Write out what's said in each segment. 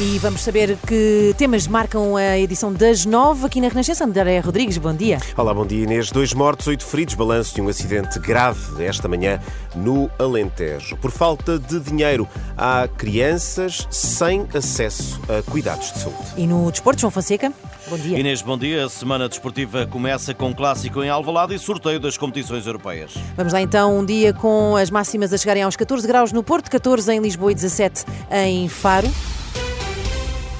E vamos saber que temas marcam a edição das nove aqui na Renascença. André Rodrigues, bom dia. Olá, bom dia Inês. Dois mortos, oito feridos, balanço de um acidente grave esta manhã no Alentejo. Por falta de dinheiro, há crianças sem acesso a cuidados de saúde. E no desporto, João Fonseca, bom dia. Inês, bom dia. A semana desportiva começa com clássico em Alvalade e sorteio das competições europeias. Vamos lá então, um dia com as máximas a chegarem aos 14 graus no Porto, 14 em Lisboa e 17 em Faro.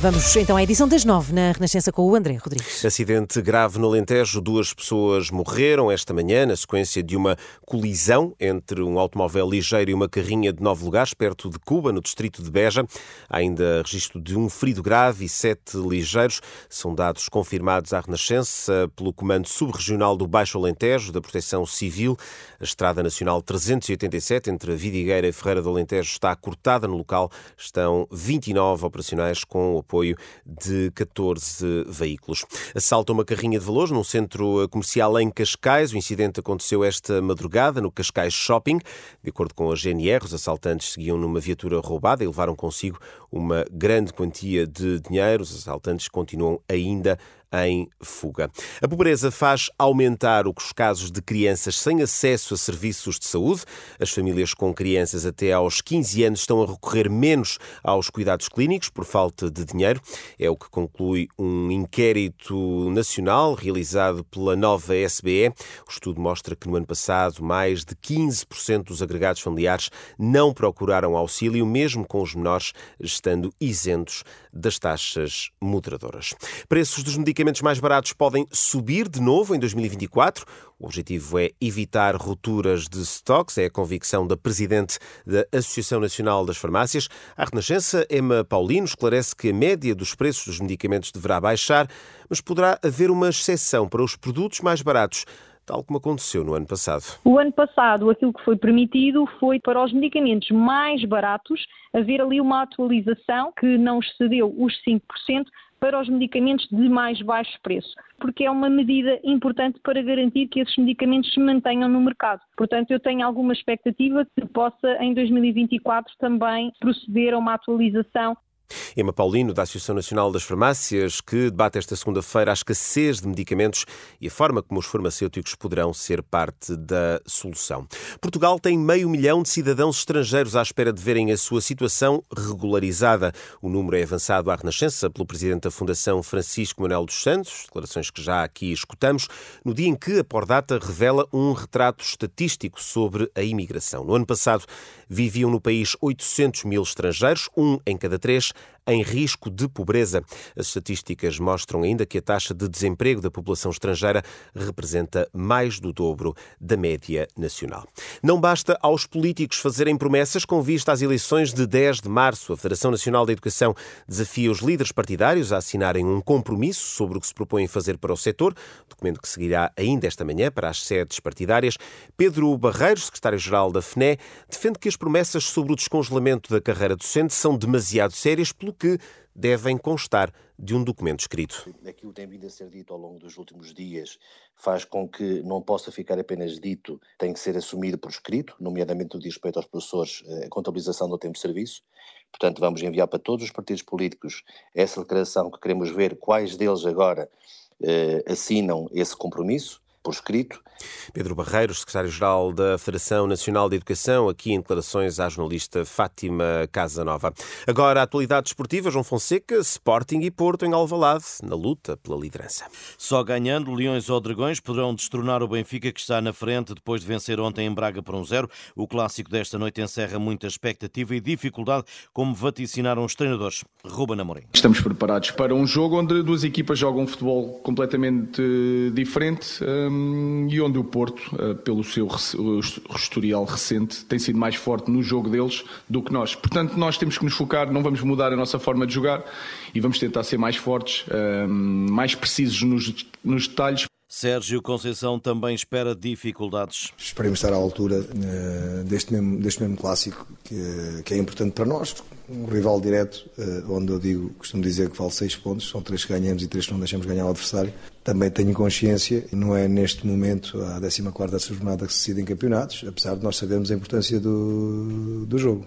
Vamos então à edição das nove na Renascença com o André Rodrigues. Acidente grave no Alentejo. Duas pessoas morreram esta manhã na sequência de uma colisão entre um automóvel ligeiro e uma carrinha de nove lugares perto de Cuba, no distrito de Beja. Há ainda registro de um ferido grave e sete ligeiros. São dados confirmados à Renascença pelo Comando Subregional do Baixo Alentejo da Proteção Civil. A Estrada Nacional 387 entre Vidigueira e Ferreira do Alentejo está cortada no local. Estão 29 operacionais com o apoio de 14 veículos. Assalta uma carrinha de valores num centro comercial em Cascais. O incidente aconteceu esta madrugada no Cascais Shopping. De acordo com a GNR, os assaltantes seguiam numa viatura roubada e levaram consigo uma grande quantia de dinheiro. Os assaltantes continuam ainda em fuga. A pobreza faz aumentar os casos de crianças sem acesso a serviços de saúde. As famílias com crianças até aos 15 anos estão a recorrer menos aos cuidados clínicos por falta de dinheiro. É o que conclui um inquérito nacional realizado pela nova SBE. O estudo mostra que no ano passado mais de 15% dos agregados familiares não procuraram auxílio, mesmo com os menores estando isentos das taxas moderadoras. Preços dos medicamentos mais baratos podem subir de novo em 2024. O objetivo é evitar rupturas de stocks, é a convicção da presidente da Associação Nacional das Farmácias. A Renascença, Emma Paulino, esclarece que a média dos preços dos medicamentos deverá baixar, mas poderá haver uma exceção para os produtos mais baratos tal como aconteceu no ano passado. O ano passado, aquilo que foi permitido foi para os medicamentos mais baratos haver ali uma atualização que não excedeu os 5% para os medicamentos de mais baixo preço, porque é uma medida importante para garantir que esses medicamentos se mantenham no mercado. Portanto, eu tenho alguma expectativa que possa, em 2024, também proceder a uma atualização Emma Paulino, da Associação Nacional das Farmácias, que debate esta segunda-feira a escassez de medicamentos e a forma como os farmacêuticos poderão ser parte da solução. Portugal tem meio milhão de cidadãos estrangeiros à espera de verem a sua situação regularizada. O número é avançado à Renascença pelo presidente da Fundação Francisco Manuel dos Santos, declarações que já aqui escutamos, no dia em que a Pordata revela um retrato estatístico sobre a imigração. No ano passado, viviam no país 800 mil estrangeiros, um em cada três em risco de pobreza. As estatísticas mostram ainda que a taxa de desemprego da população estrangeira representa mais do dobro da média nacional. Não basta aos políticos fazerem promessas com vista às eleições de 10 de março. A Federação Nacional da Educação desafia os líderes partidários a assinarem um compromisso sobre o que se propõem fazer para o setor, documento que seguirá ainda esta manhã para as sedes partidárias. Pedro Barreiros, secretário-geral da FNE, defende que as promessas sobre o descongelamento da carreira docente são demasiado sérias, pelo que devem constar de um documento escrito. Aquilo tem vindo a ser dito ao longo dos últimos dias faz com que não possa ficar apenas dito, tem que ser assumido por escrito, nomeadamente no respeito aos professores, eh, a contabilização do tempo de serviço. Portanto, vamos enviar para todos os partidos políticos essa declaração que queremos ver quais deles agora eh, assinam esse compromisso por escrito. Pedro Barreiros, secretário-geral da Federação Nacional de Educação, aqui em declarações à jornalista Fátima Casanova. Agora, a atualidade esportiva, João Fonseca, Sporting e Porto em Alvalade, na luta pela liderança. Só ganhando, Leões ou Dragões poderão destronar o Benfica, que está na frente depois de vencer ontem em Braga por um zero. O clássico desta noite encerra muita expectativa e dificuldade, como vaticinaram os treinadores. Ruben Amorim. Estamos preparados para um jogo onde duas equipas jogam um futebol completamente diferente um, e onde o Porto, uh, pelo seu historial recente, tem sido mais forte no jogo deles do que nós. Portanto, nós temos que nos focar, não vamos mudar a nossa forma de jogar e vamos tentar ser mais fortes, um, mais precisos nos, nos detalhes Sérgio Conceição também espera dificuldades. Esperemos estar à altura uh, deste, mesmo, deste mesmo clássico que, que, é importante para nós. Um rival direto, uh, onde eu digo, costumo dizer que vale seis pontos, são três que ganhamos e três que não deixamos ganhar o adversário. Também tenho consciência, não é neste momento a 14 jornada que se decidem campeonatos, apesar de nós sabermos a importância do, do jogo.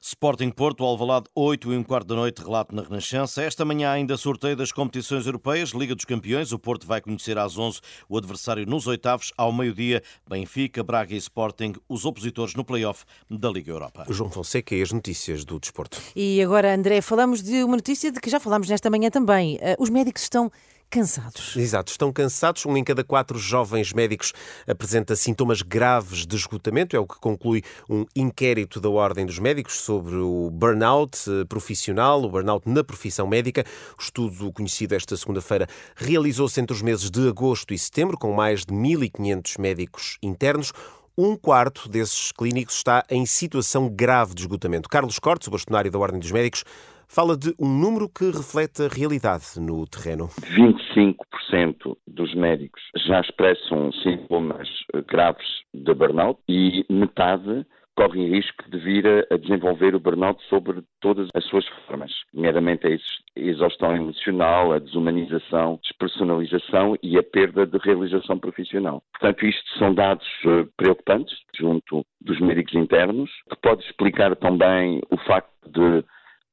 Sporting Porto, Alvalade, 8 e um quarto da noite, relato na Renascença. Esta manhã ainda sorteio das competições europeias, Liga dos Campeões. O Porto vai conhecer às 11 o adversário nos oitavos. Ao meio-dia, Benfica, Braga e Sporting, os opositores no play-off da Liga Europa. João Fonseca e as notícias do desporto. E agora, André, falamos de uma notícia de que já falámos nesta manhã também. Eh, os médicos estão cansados. Exato, estão cansados. Um em cada quatro jovens médicos apresenta sintomas graves de esgotamento, é o que conclui um inquérito da Ordem dos Médicos sobre o burnout eh, profissional, o burnout na profissão médica. O estudo conhecido esta segunda-feira realizou-se entre os meses de agosto e setembro, com mais de 1.500 médicos internos. Um quarto desses clínicos está em situação grave de esgotamento. Carlos Cortes, o bastonário da Ordem dos Médicos, fala de um número que reflete a realidade no terreno. 25% dos médicos já expressam sintomas graves de burnout e metade correm risco de vir a desenvolver o burnout sobre todas as suas formas, nomeadamente a exaustão emocional, a desumanização, despersonalização e a perda de realização profissional. Portanto, isto são dados eh, preocupantes junto dos médicos internos, que pode explicar também o facto de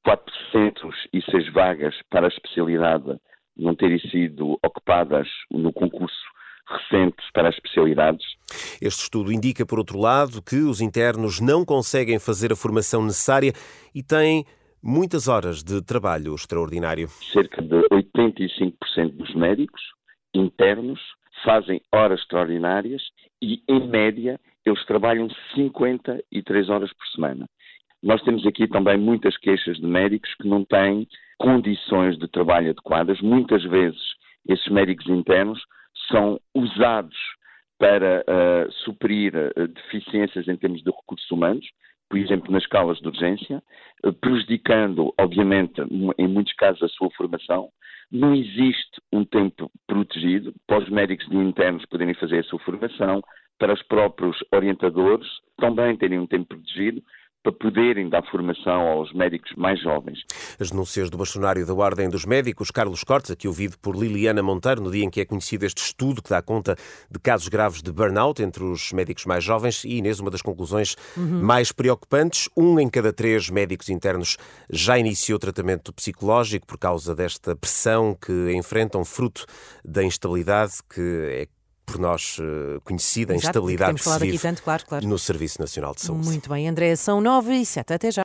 406 vagas para a especialidade não terem sido ocupadas no concurso recente para as especialidades. Este estudo indica, por outro lado, que os internos não conseguem fazer a formação necessária e têm muitas horas de trabalho extraordinário. Cerca de 85% dos médicos internos fazem horas extraordinárias e, em média, eles trabalham 53 horas por semana. Nós temos aqui também muitas queixas de médicos que não têm condições de trabalho adequadas. Muitas vezes esses médicos internos são usados para uh, suprir uh, deficiências em termos de recursos humanos, por exemplo, nas escalas de urgência, uh, prejudicando, obviamente, em muitos casos, a sua formação. Não existe um tempo protegido para os médicos internos poderem fazer a sua formação, para os próprios orientadores também terem um tempo protegido para poderem dar formação aos médicos mais jovens. As denúncias do bastonário da Ordem dos Médicos, Carlos Cortes, aqui ouvido por Liliana Monteiro, no dia em que é conhecido este estudo que dá conta de casos graves de burnout entre os médicos mais jovens e, Inês, uma das conclusões uhum. mais preocupantes, um em cada três médicos internos já iniciou tratamento psicológico por causa desta pressão que enfrentam, fruto da instabilidade que é por nós uh, conhecida, a instabilidade que, que se vive tanto, claro, claro. no Serviço Nacional de Saúde. Muito bem, André, são nove e sete, até já.